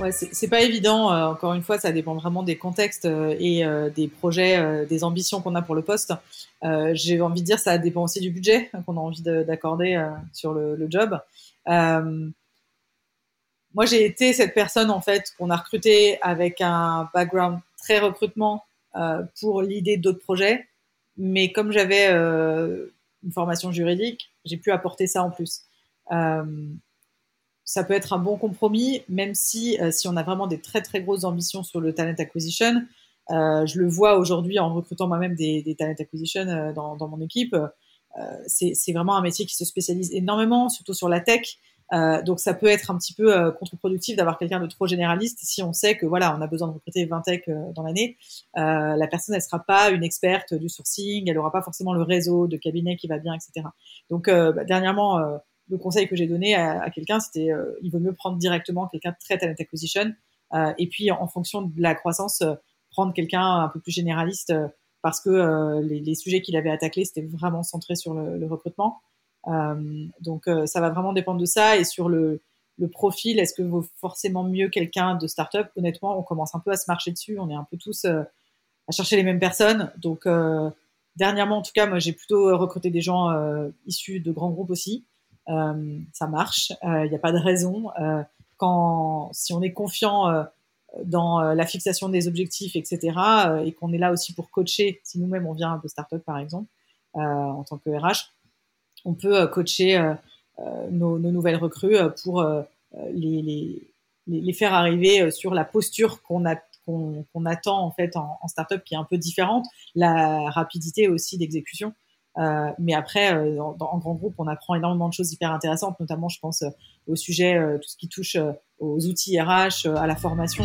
Ouais, c'est pas évident. Euh, encore une fois, ça dépend vraiment des contextes euh, et euh, des projets, des ambitions qu'on a pour le poste. J'ai envie de dire, ça dépend aussi du budget qu'on a envie d'accorder sur le, le job. moi, j'ai été cette personne en fait qu'on a recrutée avec un background très recrutement pour l'idée d'autres projets, mais comme j'avais une formation juridique, j'ai pu apporter ça en plus ça peut être un bon compromis, même si euh, si on a vraiment des très très grosses ambitions sur le talent acquisition. Euh, je le vois aujourd'hui en recrutant moi-même des, des, talent acquisition euh, dans, dans, mon équipe. Euh, c'est vraiment un métier qui se spécialise énormément, surtout sur la tech. donc ça peut être un petit peu contre-productif d'avoir quelqu'un de trop généraliste si on sait que voilà on a besoin de recruter 20 tech dans l'année. la personne elle sera pas une experte du sourcing, elle aura pas forcément le réseau de cabinet qui va bien, etc. Donc bah, dernièrement le conseil que j'ai donné à, quelqu'un, c'était euh, il vaut mieux prendre directement quelqu'un de très talent acquisition euh, et puis en fonction de la croissance, euh, prendre quelqu'un un peu plus généraliste parce que les, les, sujets qu'il avait attaqués, c'était vraiment centré sur le, le recrutement. donc ça va vraiment dépendre de ça et sur le, le profil, est-ce que vaut forcément mieux quelqu'un de start-up? Honnêtement, on commence un peu à se marcher dessus, on est un peu tous à chercher les mêmes personnes. Donc dernièrement, en tout cas, moi j'ai plutôt recruté des gens issus de grands groupes aussi. Euh, ça marche. Il euh, n'y a pas de raison. Euh, quand, si on est confiant dans la fixation des objectifs, etc., et qu'on est là aussi pour coacher, si nous-mêmes on vient de start-up par exemple, en tant que RH, on peut coacher nos, nouvelles recrues pour les, faire arriver sur la posture qu'on attend en fait en, en startup qui est un peu différente, la rapidité aussi d'exécution. Euh, mais après, euh, en, grand groupe, on apprend énormément de choses hyper intéressantes, notamment, je pense, euh, au sujet, tout ce qui touche aux outils RH, à la formation.